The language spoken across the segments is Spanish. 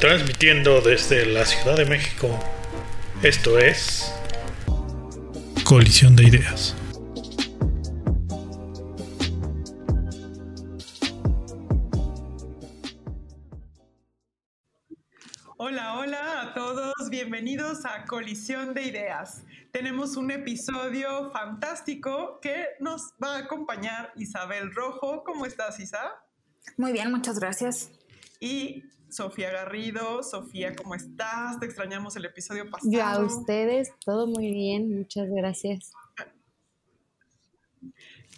Transmitiendo desde la Ciudad de México. Esto es Colisión de Ideas. Hola, hola a todos, bienvenidos a Colisión de Ideas. Tenemos un episodio fantástico que nos va a acompañar Isabel Rojo. ¿Cómo estás, Isa? Muy bien, muchas gracias. Y Sofía Garrido. Sofía, ¿cómo estás? Te extrañamos el episodio pasado. Yo a ustedes, todo muy bien, muchas gracias.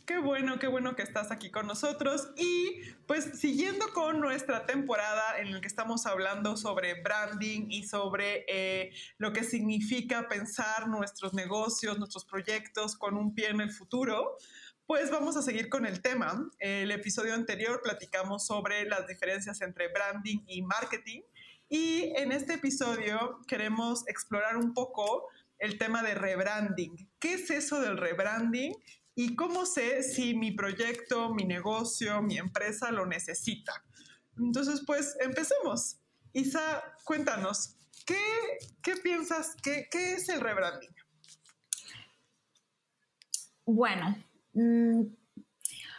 Qué bueno, qué bueno que estás aquí con nosotros. Y pues siguiendo con nuestra temporada en la que estamos hablando sobre branding y sobre eh, lo que significa pensar nuestros negocios, nuestros proyectos con un pie en el futuro, pues vamos a seguir con el tema. El episodio anterior platicamos sobre las diferencias entre branding y marketing. Y en este episodio queremos explorar un poco el tema de rebranding. ¿Qué es eso del rebranding? ¿Y cómo sé si mi proyecto, mi negocio, mi empresa lo necesita? Entonces, pues empecemos. Isa, cuéntanos, ¿qué, qué piensas? Qué, ¿Qué es el rebranding? Bueno, Mm,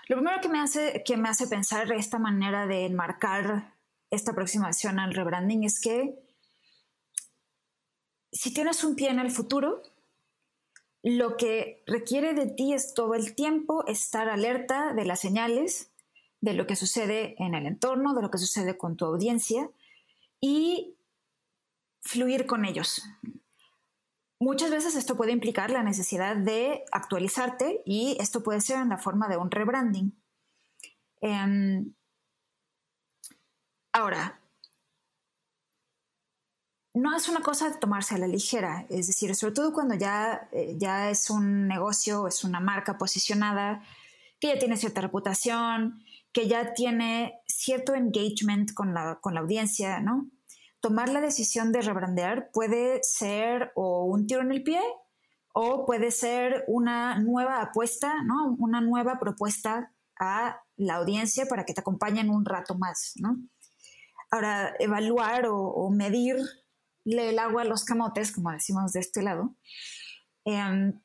lo primero que me, hace, que me hace pensar esta manera de enmarcar esta aproximación al rebranding es que si tienes un pie en el futuro, lo que requiere de ti es todo el tiempo estar alerta de las señales, de lo que sucede en el entorno, de lo que sucede con tu audiencia y fluir con ellos. Muchas veces esto puede implicar la necesidad de actualizarte y esto puede ser en la forma de un rebranding. Em, ahora, no es una cosa de tomarse a la ligera, es decir, sobre todo cuando ya, eh, ya es un negocio, es una marca posicionada, que ya tiene cierta reputación, que ya tiene cierto engagement con la, con la audiencia, ¿no? Tomar la decisión de rebrandear puede ser o un tiro en el pie o puede ser una nueva apuesta, ¿no? Una nueva propuesta a la audiencia para que te acompañen un rato más, ¿no? Ahora, evaluar o, medirle el agua a los camotes, como decimos de este lado, em,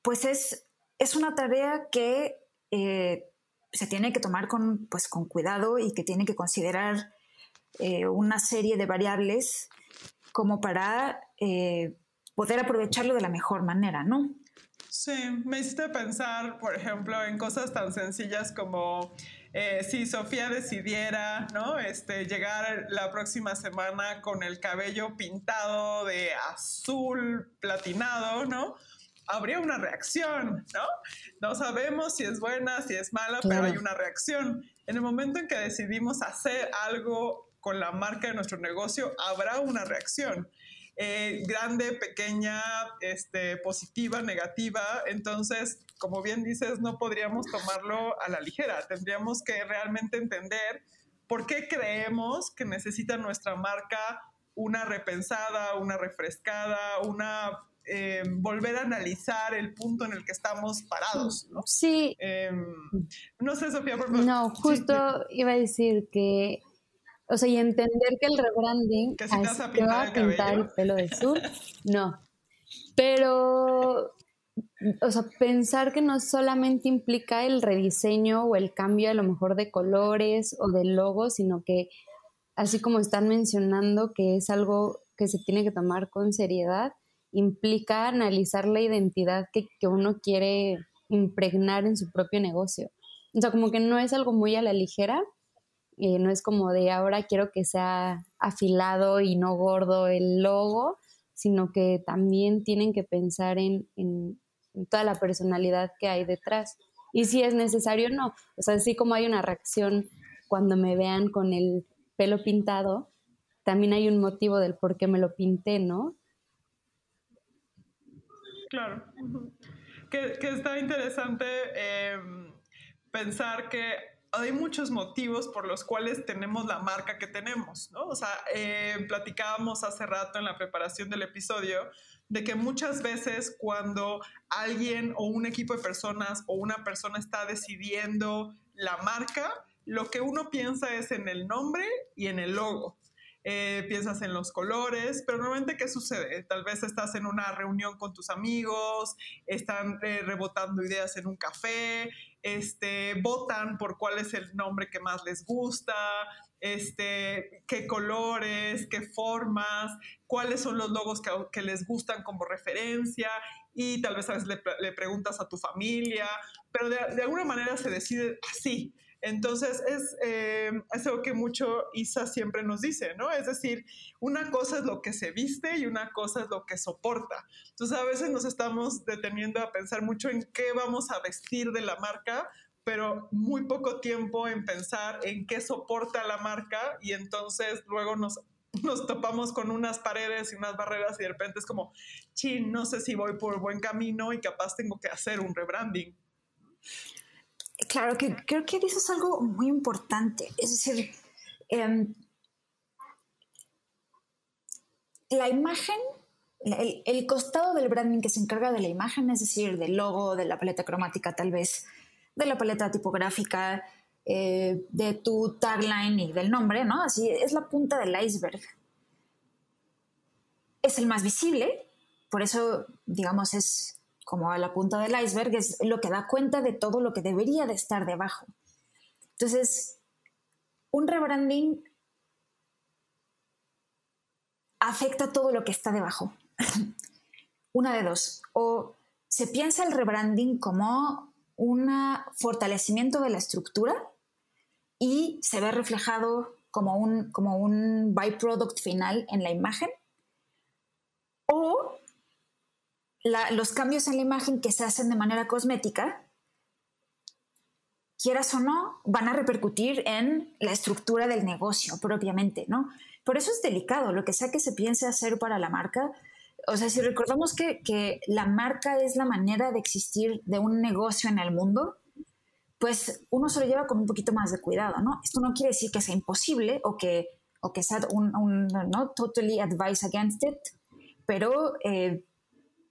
pues es, es una tarea que eh, se tiene que tomar con, pues, con cuidado y que tiene que considerar eh, una serie de variables como para eh, poder aprovecharlo de la mejor manera, ¿no? Sí, me hiciste pensar, por ejemplo, en cosas tan sencillas como eh, si Sofía decidiera, ¿no? Este, llegar la próxima semana con el cabello pintado de azul platinado, ¿no? Habría una reacción, ¿no? No sabemos si es buena, si es mala, pero hay una reacción. En el momento en que decidimos hacer algo con la marca de nuestro negocio, habrá una reacción. Eh, grande, pequeña, este, positiva, negativa. Entonces, como bien dices, no podríamos tomarlo a la ligera. Tendríamos que realmente entender por qué creemos que necesita nuestra marca una repensada, una refrescada, una eh, volver a analizar el punto en el que estamos parados. ¿no? Sí. Em, no sé, Sofía, por favor. No, justo iba a decir que o sea, y entender que el rebranding que si te vas a pintar, a pintar el, pelo de sur, no. Pero, o sea, pensar que no solamente implica el rediseño o el cambio a lo mejor de colores o de logo, sino que, así como están mencionando, que es algo que se tiene que tomar con seriedad, implica analizar la identidad que, que uno quiere impregnar en su propio negocio. O sea, como que no es algo muy a la ligera, eh, no es como de ahora quiero que sea afilado y no gordo el logo, sino que también tienen que pensar en, toda la personalidad que hay detrás. Y si es necesario, no. O sea, así como hay una reacción cuando me vean con el pelo pintado, también hay un motivo del por qué me lo pinté, ¿no? Claro. Que, está interesante em, pensar que hay muchos motivos por los cuales tenemos la marca que tenemos, ¿no? O sea, eh, platicábamos hace rato en la preparación del episodio de que muchas veces cuando alguien o un equipo de personas o una persona está decidiendo la marca, lo que uno piensa es en el nombre y en el logo. eh, piensas en los colores, pero normalmente ¿qué sucede? Tal vez estás en una reunión con tus amigos, están eh, rebotando ideas en un café, este, votan por cuál es el nombre que más les gusta, este, qué colores, qué formas, cuáles son los logos que, les gustan como referencia y tal vez a veces le, preguntas a tu familia, pero de, de, alguna manera se decide así. Entonces, eh, es, algo que mucho Isa siempre nos dice, ¿no? Es decir, una cosa es lo que se viste y una cosa es lo que soporta. Entonces, a veces nos estamos deteniendo a pensar mucho en qué vamos a vestir de la marca, pero muy poco tiempo en pensar en qué soporta la marca y entonces luego nos nos topamos con unas paredes y unas barreras y de repente es como, chin, no sé si voy por buen camino y capaz tengo que hacer un rebranding. Claro, que creo que dices algo muy importante. Es decir, em, la imagen, el, costado del branding que se encarga de la imagen, es decir, del logo, de la paleta cromática tal vez, de la paleta tipográfica, eh, de tu tagline y del nombre, ¿no? Así es la punta del iceberg. Es el más visible, por eso, digamos, es como a la punta del iceberg, es lo que da cuenta de todo lo que debería de estar debajo. Entonces, un rebranding afecta todo lo que está debajo. Una de dos. O se piensa el rebranding como un fortalecimiento de la estructura y se ve reflejado como un, como un byproduct final en la imagen. O los cambios en la imagen que se hacen de manera cosmética, quieras o no, van a repercutir en la estructura del negocio propiamente, ¿no? Por eso es delicado lo que sea que se piense hacer para la marca. O sea, si recordamos que, que la marca es la manera de existir de un negocio en el mundo, pues uno se lo lleva con un poquito más de cuidado, ¿no? Esto no quiere decir que sea imposible o que, o que sea un, un no totally advice against it, pero eh,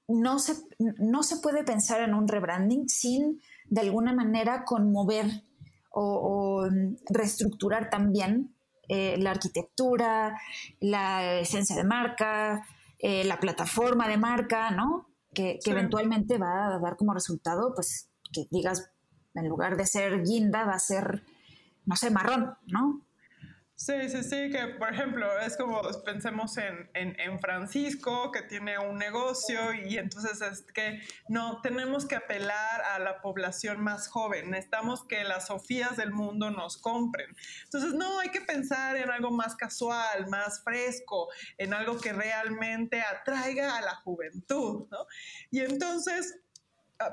no se, no se puede pensar en un rebranding sin de alguna manera conmover o, reestructurar también eh, la arquitectura, la esencia de marca, eh, la plataforma de marca, ¿no? Que, que, eventualmente va a dar como resultado, pues, que digas, en lugar de ser guinda, va a ser, no sé, marrón, ¿no? Sí, sí, sí, que por ejemplo es como pensemos en, en, Francisco que tiene un negocio y entonces es que no, tenemos que apelar a la población más joven, necesitamos que las Sofías del mundo nos compren. Entonces no, hay que pensar en algo más casual, más fresco, en algo que realmente atraiga a la juventud, ¿no? Y entonces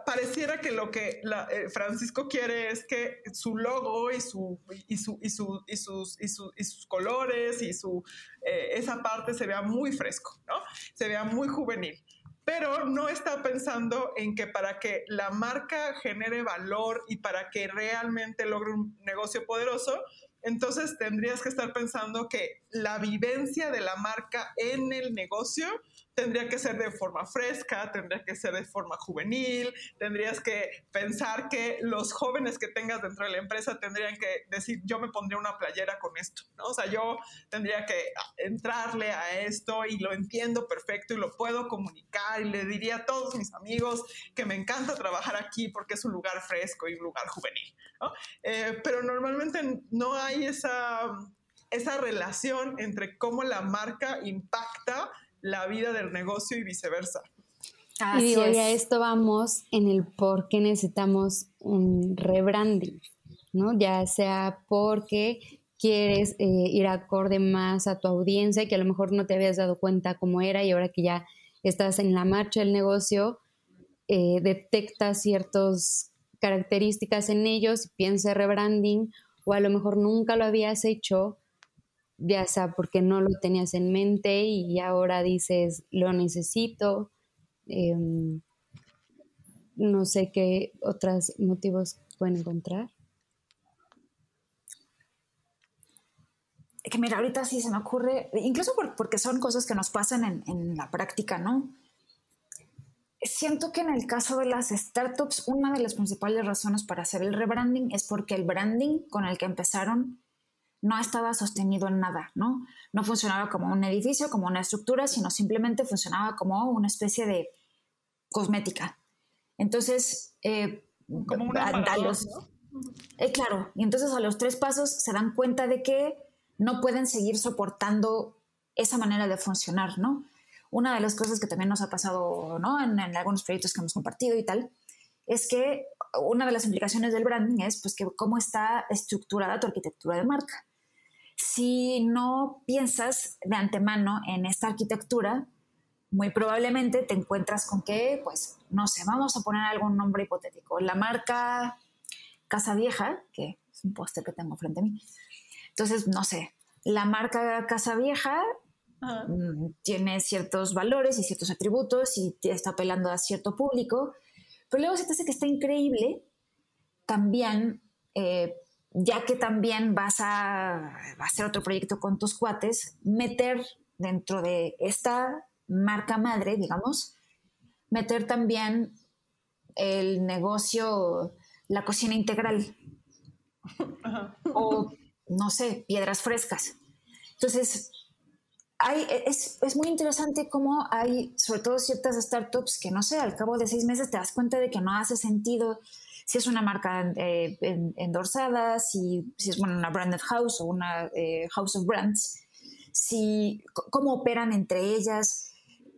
pareciera que lo que eh, Francisco quiere es que su logo y, su, y, su, y, su, y sus, y, sus colores y su, eh, esa parte se vea muy fresco, ¿no? Se vea muy juvenil. Pero no está pensando en que para que la marca genere valor y para que realmente logre un negocio poderoso, entonces tendrías que estar pensando que la vivencia de la marca en el negocio tendría que ser de forma fresca, tendría que ser de forma juvenil, tendrías que pensar que los jóvenes que tengas dentro de la empresa tendrían que decir, yo me pondría una playera con esto, ¿no? O sea, yo tendría que entrarle a esto y lo entiendo perfecto y lo puedo comunicar y le diría a todos mis amigos que me encanta trabajar aquí porque es un lugar fresco y un lugar juvenil, ¿no? Eh, pero normalmente no hay esa, esa relación entre cómo la marca impacta la vida del negocio y viceversa. y digo, a esto vamos en el por qué necesitamos un rebranding, ¿no? Ya sea porque quieres eh, ir acorde más a tu audiencia, que a lo mejor no te habías dado cuenta cómo era y ahora que ya estás en la marcha del negocio, eh, detectas ciertas características en ellos, piensa rebranding, o a lo mejor nunca lo habías hecho ya sea porque no lo tenías en mente y ahora dices, lo necesito. Em, no sé qué otros motivos pueden encontrar. Que mira, ahorita sí se me ocurre, incluso porque son cosas que nos pasan en, en la práctica, ¿no? Siento que en el caso de las startups, una de las principales razones para hacer el rebranding es porque el branding con el que empezaron no estaba sostenido en nada, ¿no? No funcionaba como un edificio, como una estructura, sino simplemente funcionaba como una especie de cosmética. Entonces, eh, como una eh, claro, y entonces a los tres pasos se dan cuenta de que no pueden seguir soportando esa manera de funcionar, ¿no? Una de las cosas que también nos ha pasado, ¿no? En, en algunos proyectos que hemos compartido y tal, es que una de las implicaciones del branding es pues que cómo está estructurada tu arquitectura de marca. Si no piensas de antemano en esta arquitectura, muy probablemente te encuentras con que, pues, no sé, vamos a poner algún nombre hipotético. La marca Casa Vieja, que es un póster que tengo frente a mí. Entonces, no sé, la marca Casa Vieja mm, tiene ciertos valores y ciertos atributos y está apelando a cierto público, pero luego se te hace que está increíble también, eh, ya que también vas a, a hacer otro proyecto con tus cuates, meter dentro de esta marca madre, digamos, meter también el negocio, la cocina integral. O, no sé, piedras frescas. Entonces, hay, es, es, muy interesante cómo hay, sobre todo ciertas startups que, no sé, al cabo de seis meses te das cuenta de que no hace sentido si es una marca eh, endorsada, si, si es bueno, una branded house o una eh, house of brands, si, cómo operan entre ellas,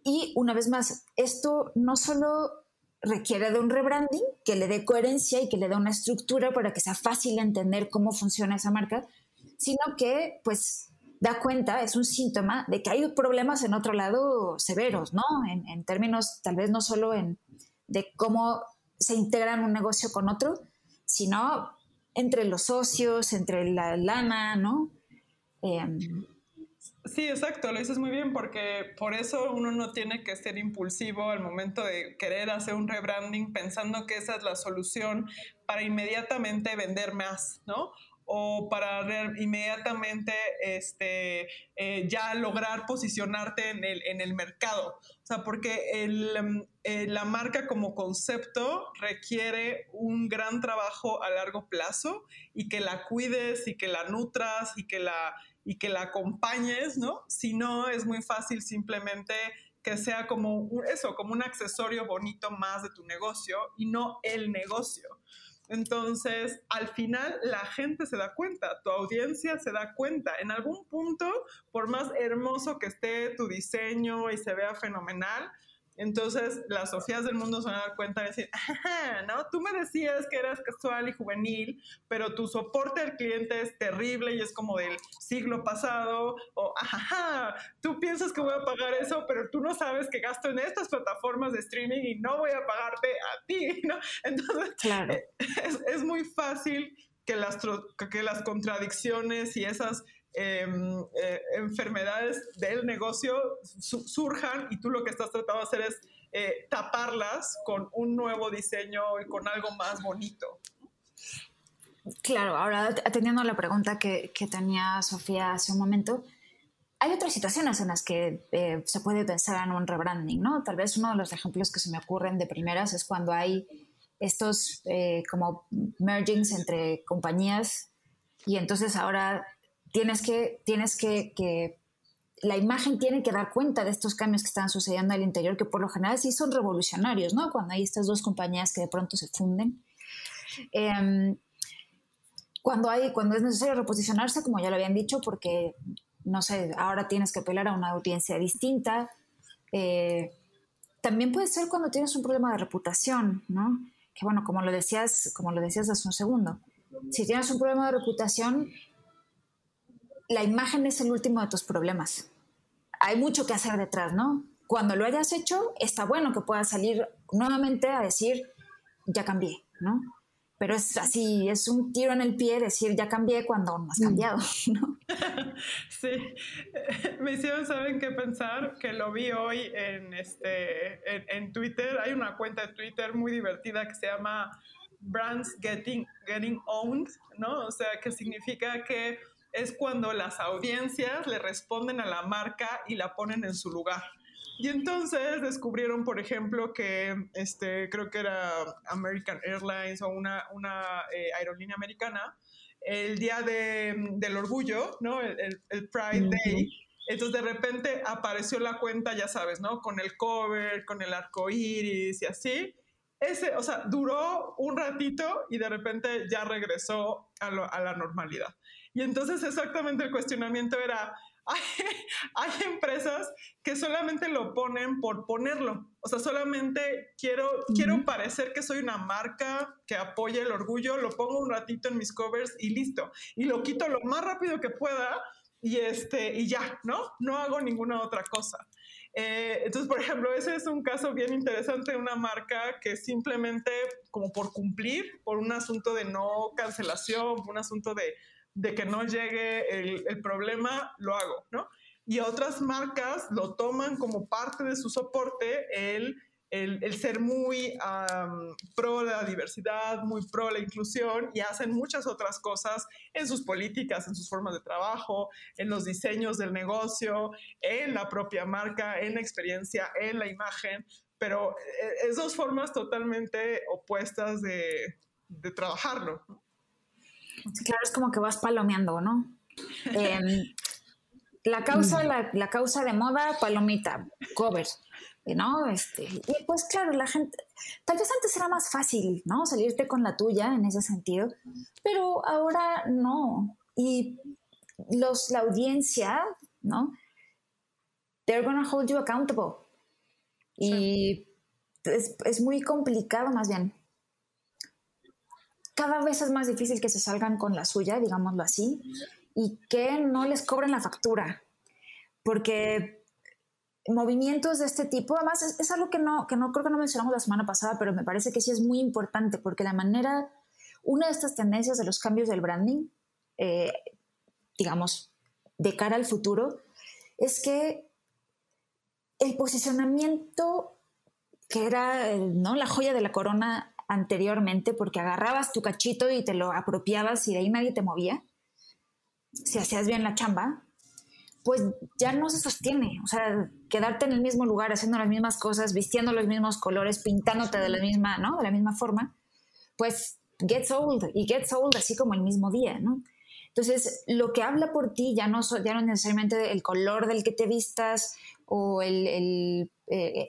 y una vez más, esto no solo requiere de un rebranding que le dé coherencia y que le dé una estructura para que sea fácil entender cómo funciona esa marca, sino que pues da cuenta, es un síntoma de que hay problemas en otro lado severos, ¿no? En, términos tal vez no solo en, de cómo se integran un negocio con otro, sino entre los socios, entre la lana, ¿no? Em, Sí, exacto, lo dices muy bien porque por eso uno no tiene que ser impulsivo al momento de querer hacer un rebranding pensando que esa es la solución para inmediatamente vender más, ¿no? O para inmediatamente este, eh, ya lograr posicionarte en el, en el, mercado. O sea, porque el, em, eh, la marca como concepto requiere un gran trabajo a largo plazo y que la cuides y que la nutras y que la, y que la acompañes, ¿no? Si no, es muy fácil simplemente que sea como eso, como un accesorio bonito más de tu negocio y no el negocio. Entonces, al final la gente se da cuenta, tu audiencia se da cuenta. En algún punto, por más hermoso que esté tu diseño y se vea fenomenal, entonces, las Sofías del mundo se van a dar cuenta de decir, ¿no? Tú me decías que eras casual y juvenil, pero tu soporte al cliente es terrible y es como del siglo pasado, o, ajá, tú piensas que voy a pagar eso, pero tú no sabes que gasto en estas plataformas de streaming y no voy a pagarte a ti, ¿no? Entonces, claro. Es, es muy fácil que las, que las contradicciones y esas Em, eh, enfermedades del negocio surjan y tú lo que estás tratando de hacer es eh, taparlas con un nuevo diseño y con algo más bonito. Claro, ahora atendiendo a la pregunta que, que tenía Sofía hace un momento, hay otras situaciones en las que eh, se puede pensar en un rebranding, ¿no? Tal vez uno de los ejemplos que se me ocurren de primeras es cuando hay estos como mergings entre compañías y entonces ahora tienes que, tienes que, la imagen tiene que dar cuenta de estos cambios que están sucediendo al interior, que por lo general sí son revolucionarios, ¿no? Cuando hay estas dos compañías que de pronto se funden. Em, cuando, hay, cuando es necesario reposicionarse, como ya lo habían dicho, porque, no sé, ahora tienes que apelar a una audiencia distinta. Eh, también puede ser cuando tienes un problema de reputación, ¿no? Que bueno, como lo decías, como lo decías hace un segundo, si tienes un problema de reputación, la imagen es el último de tus problemas. Hay mucho que hacer detrás, ¿no? Cuando lo hayas hecho, está bueno que puedas salir nuevamente a decir, ya cambié, ¿no? Pero es así, es un tiro en el pie decir, ya cambié cuando no has mm. cambiado, ¿no? Sí, me hicieron, ¿saben qué pensar? Que lo vi hoy en, este, en, Twitter. Hay una cuenta de Twitter muy divertida que se llama Brands Getting, Getting Owned, ¿no? O sea, que significa que es cuando las audiencias le responden a la marca y la ponen en su lugar. Y entonces descubrieron, por ejemplo, que este, creo que era American Airlines o una, una eh, aerolínea americana, el día del orgullo, ¿no? El, Pride Day. Entonces de repente apareció la cuenta, ya sabes, ¿no? Con el cover, con el arco iris y así. Ese, o sea, duró un ratito y de repente ya regresó a, a la normalidad. Y entonces exactamente el cuestionamiento era, hay, empresas que solamente lo ponen por ponerlo. O sea, solamente quiero, quiero parecer que soy una marca que apoya el orgullo, lo pongo un ratito en mis covers y listo. Y lo quito lo más rápido que pueda y, este, y ya, ¿no? No hago ninguna otra cosa. Eh, entonces, por ejemplo, ese es un caso bien interesante de una marca que simplemente, como por cumplir, por un asunto de no cancelación, por un asunto de de que no llegue el, problema, lo hago, ¿no? Y otras marcas lo toman como parte de su soporte el, el, ser muy pro la diversidad, muy pro la inclusión y hacen muchas otras cosas en sus políticas, en sus formas de trabajo, en los diseños del negocio, en la propia marca, en la experiencia, en la imagen, pero eh, es dos formas totalmente opuestas de, de trabajarlo. ¿no? Claro, es como que vas palomeando, ¿no? Em, la causa, la, causa de moda, palomita, cover, ¿no? Este, y pues claro, la gente, tal vez antes era más fácil, ¿no? Salirte con la tuya en ese sentido, pero ahora no. Y los, la audiencia, ¿no? They're gonna hold you accountable. Y es, es muy complicado más bien cada vez es más difícil que se salgan con la suya, digámoslo así, y que no les cobren la factura. Porque movimientos de este tipo, además es, algo que no, que no creo que no mencionamos la semana pasada, pero me parece que sí es muy importante porque la manera, una de estas tendencias de los cambios del branding, eh, digamos, de cara al futuro, es que el posicionamiento que era ¿no? la joya de la corona anteriormente porque agarrabas tu cachito y te lo apropiabas y de ahí nadie te movía, si hacías bien la chamba, pues ya no se sostiene. O sea, quedarte en el mismo lugar haciendo las mismas cosas, vistiendo los mismos colores, pintándote de la misma, ¿no? De la misma forma, pues gets old y gets old así como el mismo día, ¿no? Entonces, lo que habla por ti ya no, ya no necesariamente el color del que te vistas o eh,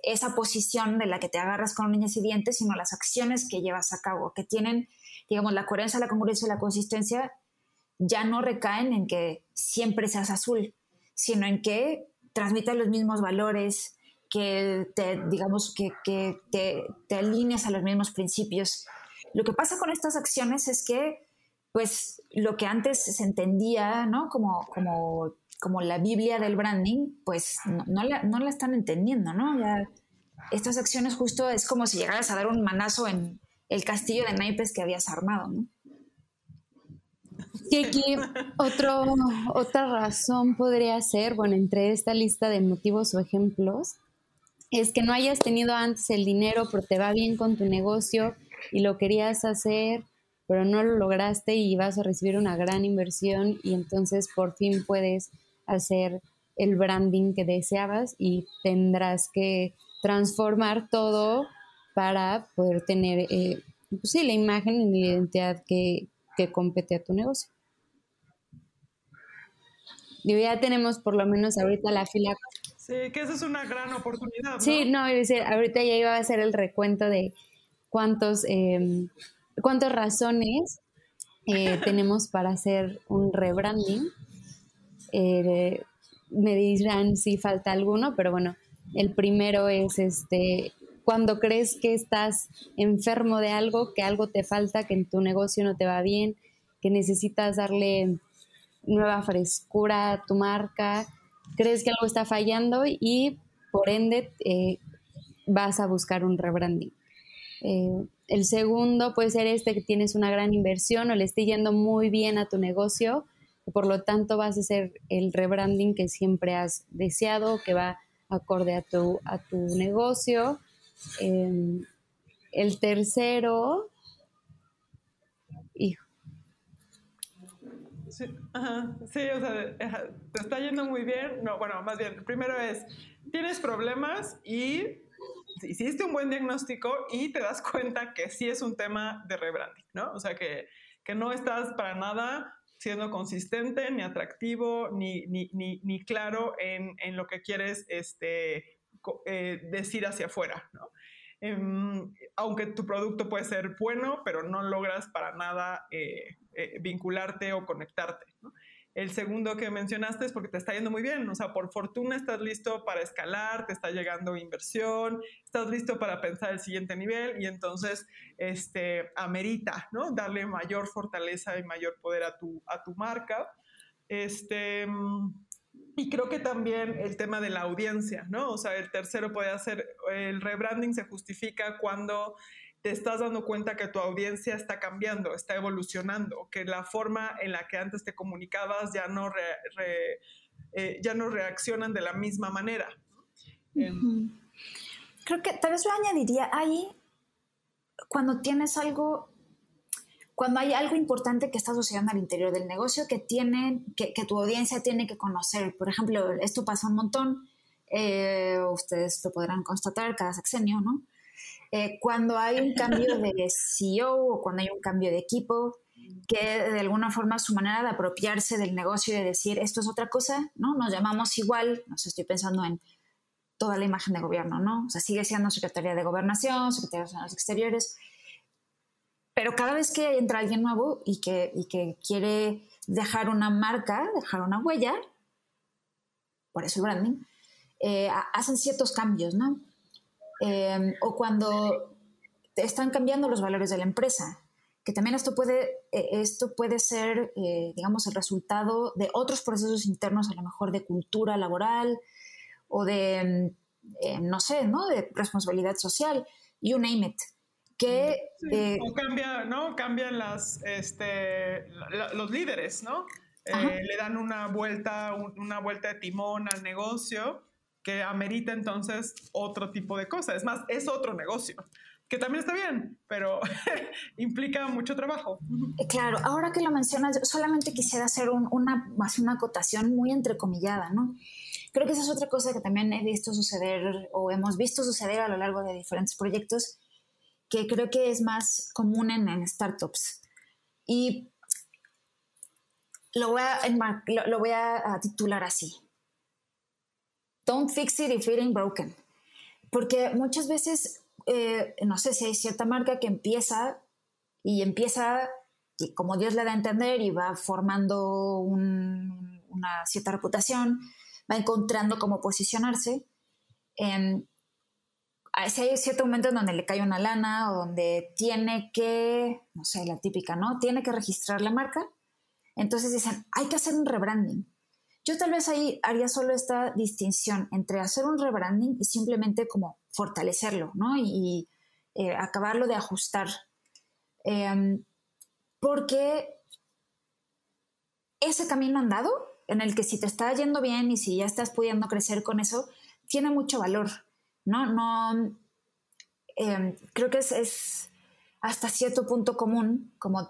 esa posición de la que te agarras con uñas y dientes, sino las acciones que llevas a cabo, que tienen, digamos, la coherencia, la congruencia y la consistencia, ya no recaen en que siempre seas azul, sino en que transmitas los mismos valores, que te, digamos, que, te, te a los mismos principios. Lo que pasa con estas acciones es que, pues, lo que antes se entendía, ¿no? Como, como como la Biblia del branding, pues no, la, están entendiendo, ¿no? Estas acciones justo es como si llegaras a dar un manazo en el castillo de naipes que habías armado, ¿no? Y aquí otro, otra razón podría ser, bueno, entre esta lista de motivos o ejemplos, es que no hayas tenido antes el dinero, pero te va bien con tu negocio y lo querías hacer, pero no lo lograste y vas a recibir una gran inversión y entonces por fin puedes hacer el branding que deseabas y tendrás que transformar todo para poder tener eh, pues sí, la imagen y la identidad que, que compete a tu negocio. Y ya tenemos por lo menos ahorita la fila. Sí, que esa es una gran oportunidad. ¿no? Sí, no, ahorita ya iba a hacer el recuento de cuántos, eh, cuántas razones eh, tenemos para hacer un rebranding eh, me dirán si falta alguno, pero bueno, el primero es este, cuando crees que estás enfermo de algo, que algo te falta, que en tu negocio no te va bien, que necesitas darle nueva frescura a tu marca, crees que algo está fallando y por ende eh, vas a buscar un rebranding. Eh, el segundo puede ser este que tienes una gran inversión o le esté yendo muy bien a tu negocio, por lo tanto vas a hacer el rebranding que siempre has deseado, que va acorde a tu, a tu negocio. Em, el tercero, hijo. Sí, sí, o sea, te está yendo muy bien. No, bueno, más bien, primero es, tienes problemas y hiciste un buen diagnóstico y te das cuenta que sí es un tema de rebranding, ¿no? O sea, que que no estás para nada siendo consistente, ni atractivo, ni, ni, ni, claro en, en, lo que quieres este, eh, decir hacia afuera, ¿no? Em, aunque tu producto puede ser bueno, pero no logras para nada eh, eh, vincularte o conectarte. ¿no? El segundo que mencionaste es porque te está yendo muy bien, o sea, por fortuna estás listo para escalar, te está llegando inversión, estás listo para pensar el siguiente nivel y entonces este, amerita, ¿no? Darle mayor fortaleza y mayor poder a tu, a tu marca. Este, y creo que también el tema de la audiencia, ¿no? O sea, el tercero puede hacer, el rebranding se justifica cuando te estás dando cuenta que tu audiencia está cambiando, está evolucionando, que la forma en la que antes te comunicabas ya no, eh, ya no reaccionan de la misma manera. Creo que tal vez lo añadiría ahí cuando tienes algo, cuando hay algo importante que está sucediendo al interior del negocio que, tiene, que, tu audiencia tiene que conocer. Por ejemplo, esto pasa un montón, eh, ustedes lo podrán constatar cada sexenio, ¿no? Eh, cuando hay un cambio de CEO o cuando hay un cambio de equipo, que de alguna forma su manera de apropiarse del negocio y de decir esto es otra cosa, ¿no? Nos llamamos igual, no sé, estoy pensando en toda la imagen de gobierno, ¿no? O sea, sigue siendo Secretaría de Gobernación, Secretaría de los Exteriores, pero cada vez que entra alguien nuevo y que, y que quiere dejar una marca, dejar una huella, por eso el branding, eh, hacen ciertos cambios, ¿no? Em, o cuando están cambiando los valores de la empresa, que también esto puede, eh, esto puede ser, eh, digamos, el resultado de otros procesos internos, a lo mejor de cultura laboral o de, eh, no sé, ¿no? De responsabilidad social, you name it. Que, o cambia, ¿no? Cambian las, este, los líderes, ¿no? le dan una vuelta, una vuelta de timón al negocio que amerita entonces otro tipo de cosas. Es más, es otro negocio, que también está bien, pero implica mucho trabajo. Claro, ahora que lo mencionas, solamente quisiera hacer una, una acotación muy entrecomillada, ¿no? Creo que esa es otra cosa que también he visto suceder o hemos visto suceder a lo largo de diferentes proyectos que creo que es más común en, startups. Y lo voy a, lo voy a titular así. Don't fix it if it ain't broken. Porque muchas veces, eh, no sé si hay cierta marca que empieza y empieza y como Dios le da a entender y va formando una cierta reputación, va encontrando cómo posicionarse. si hay cierto momento en donde le cae una lana o donde tiene que, no sé, la típica, ¿no? Tiene que registrar la marca. Entonces dicen, hay que hacer un rebranding. Yo tal vez ahí haría solo esta distinción entre hacer un rebranding y simplemente como fortalecerlo, ¿no? Y, eh, acabarlo de ajustar. Em, porque ese camino andado, en el que si te está yendo bien y si ya estás pudiendo crecer con eso, tiene mucho valor, ¿no? Em, creo que es, es, hasta cierto punto común, como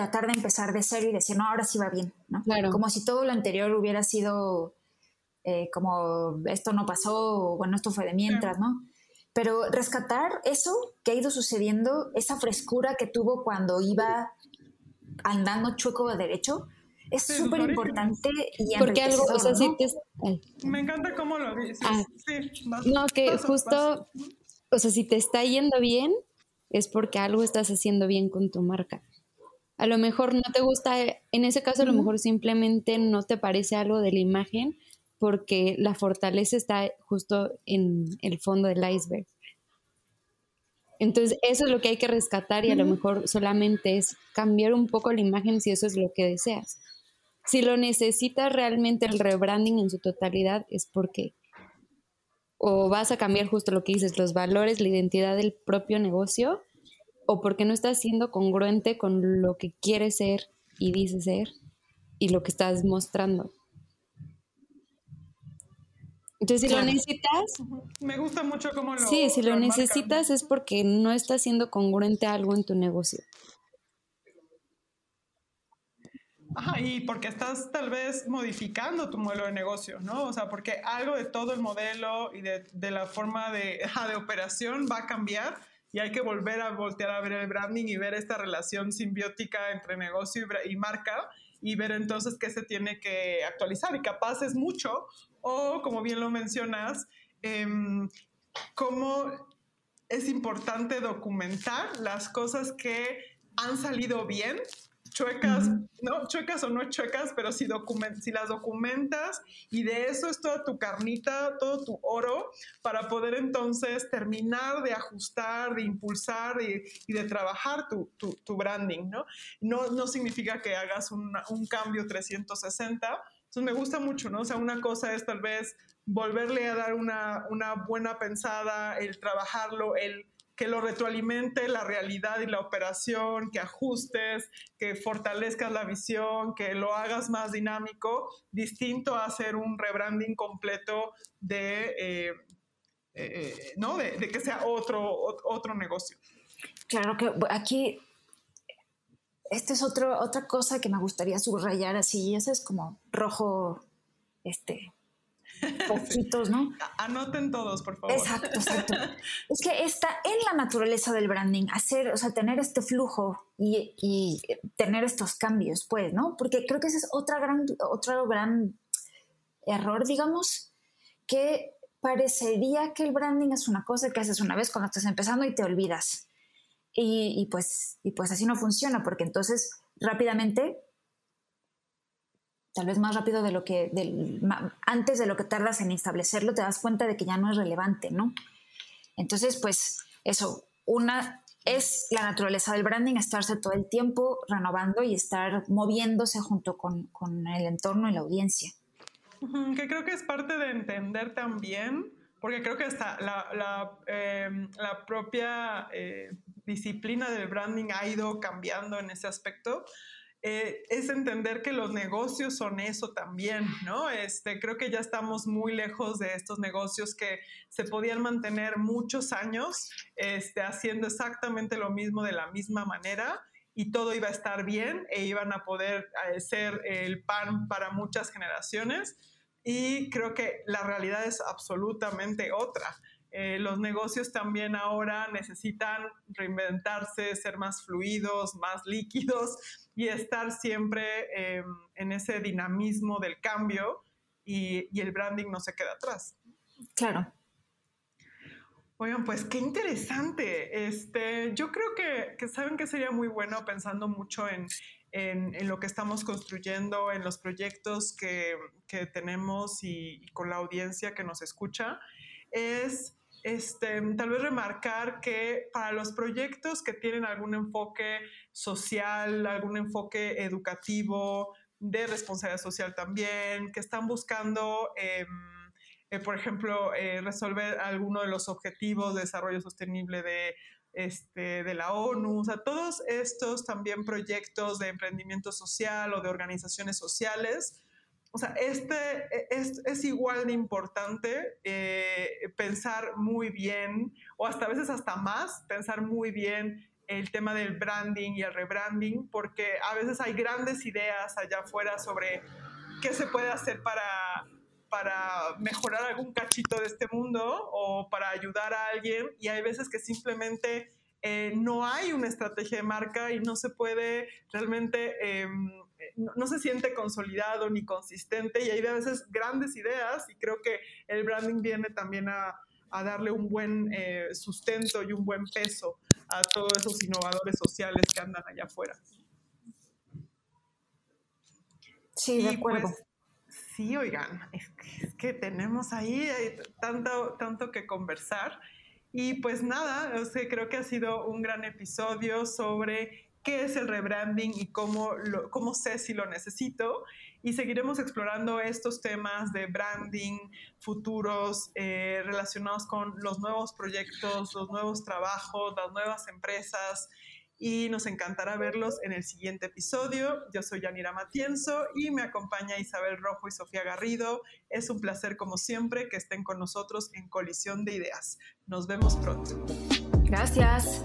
tratar de empezar de cero y decir, no, ahora sí va bien, ¿no? Como si todo lo anterior hubiera sido eh, como esto no pasó, o bueno, esto fue de mientras, ¿no? Pero rescatar eso que ha ido sucediendo, esa frescura que tuvo cuando iba andando chueco de derecho, es súper importante y Porque algo, o sea, ¿no? te... Me encanta cómo lo dices. Ah. sí, no, que justo, o sea, si te está yendo bien, es porque algo estás haciendo bien con tu marca a lo mejor no te gusta, en ese caso a lo mejor simplemente no te parece algo de la imagen porque la fortaleza está justo en el fondo del iceberg. Entonces, eso es lo que hay que rescatar y a lo mejor solamente es cambiar un poco la imagen si eso es lo que deseas. Si lo necesitas realmente el rebranding en su totalidad es porque o vas a cambiar justo lo que dices, los valores, la identidad del propio negocio, o porque no estás siendo congruente con lo que quieres ser y dices ser y lo que estás mostrando. Entonces, si lo necesitas... Me gusta mucho cómo lo... Sí, si lo, necesitas es porque no estás siendo congruente a algo en tu negocio. Ajá, y porque estás tal vez modificando tu modelo de negocio, ¿no? O sea, porque algo de todo el modelo y de, la forma de, de operación va a cambiar y hay que volver a voltear a ver el branding y ver esta relación simbiótica entre negocio y, marca y ver entonces qué se tiene que actualizar. Y capaz es mucho o como bien lo mencionas, em, cómo es importante documentar las cosas que han salido bien chuecas, ¿no? Chuecas o no chuecas, pero si, si las documentas y de eso es toda tu carnita, todo tu oro, para poder entonces terminar de ajustar, de impulsar y, de trabajar tu, tu, branding, ¿no? ¿no? No significa que hagas un cambio 360. Entonces me gusta mucho, ¿no? O sea, una cosa es tal vez volverle a dar una, una buena pensada, el trabajarlo, el que lo retroalimente la realidad y la operación, que ajustes, que fortalezcas la visión, que lo hagas más dinámico, distinto a hacer un rebranding completo de, eh, eh, ¿no? De, que sea otro, otro negocio. Claro que aquí, esta es otro, otra cosa que me gustaría subrayar así, ese es como rojo, este, poquitos, ¿no? Anoten todos, por favor. Exacto, exacto. es que está en la naturaleza del branding, hacer, o sea, tener este flujo y, tener estos cambios, pues, ¿no? Porque creo que ese es otra gran, otro gran error, digamos, que parecería que el branding es una cosa que haces una vez cuando estás empezando y te olvidas. Y, pues, y pues así no funciona, porque entonces rápidamente tal vez más rápido de lo que, antes de lo que tardas en establecerlo, te das cuenta de que ya no es relevante, ¿no? Entonces, pues eso, una es la naturaleza del branding, estarse todo el tiempo renovando y estar moviéndose junto con, el entorno y la audiencia. Que creo que es parte de entender también, porque creo que hasta la, em, propia eh, disciplina del branding ha ido cambiando en ese aspecto. Eh, es entender que los negocios son eso también, ¿no? Este, creo que ya estamos muy lejos de estos negocios que se podían mantener muchos años este, haciendo exactamente lo mismo de la misma manera y todo iba a estar bien e iban a poder eh, ser el pan para muchas generaciones. Y creo que la realidad es absolutamente otra. Eh, los negocios también ahora necesitan reinventarse, ser más fluidos, más líquidos y estar siempre em, en ese dinamismo del cambio y, el branding no se queda atrás. Claro. Oigan, pues qué interesante. Este, yo creo que, saben que sería muy bueno pensando mucho en, lo que estamos construyendo, en los proyectos que, tenemos y, y, con la audiencia que nos escucha, es este, tal vez remarcar que para los proyectos que tienen algún enfoque social, algún enfoque educativo, de responsabilidad social también, que están buscando, em, eh, por ejemplo, eh, resolver alguno de los objetivos de desarrollo sostenible de, este, de la ONU, o sea, todos estos también proyectos de emprendimiento social o de organizaciones sociales o sea, este e, es, igual de importante eh, pensar muy bien, o hasta a veces hasta más, pensar muy bien el tema del branding y el rebranding, porque a veces hay grandes ideas allá afuera sobre qué se puede hacer para, para mejorar algún cachito de este mundo o para ayudar a alguien, y hay veces que simplemente eh, no hay una estrategia de marca y no se puede realmente... Em, no, se siente consolidado ni consistente y hay a veces grandes ideas y creo que el branding viene también a, darle un buen eh, sustento y un buen peso a todos esos innovadores sociales que andan allá afuera. Sí, de acuerdo. Pues, sí, oigan, es que, tenemos ahí tanto, tanto que conversar. Y pues nada, creo que ha sido un gran episodio sobre qué es el rebranding y cómo, cómo sé si lo necesito. Y seguiremos explorando estos temas de branding futuros eh, relacionados con los nuevos proyectos, los nuevos trabajos, las nuevas empresas. Y nos encantará verlos en el siguiente episodio. Yo soy Yanira Matienzo y me acompaña Isabel Rojo y Sofía Garrido. Es un placer, como siempre, que estén con nosotros en Colisión de Ideas. Nos vemos pronto. Gracias.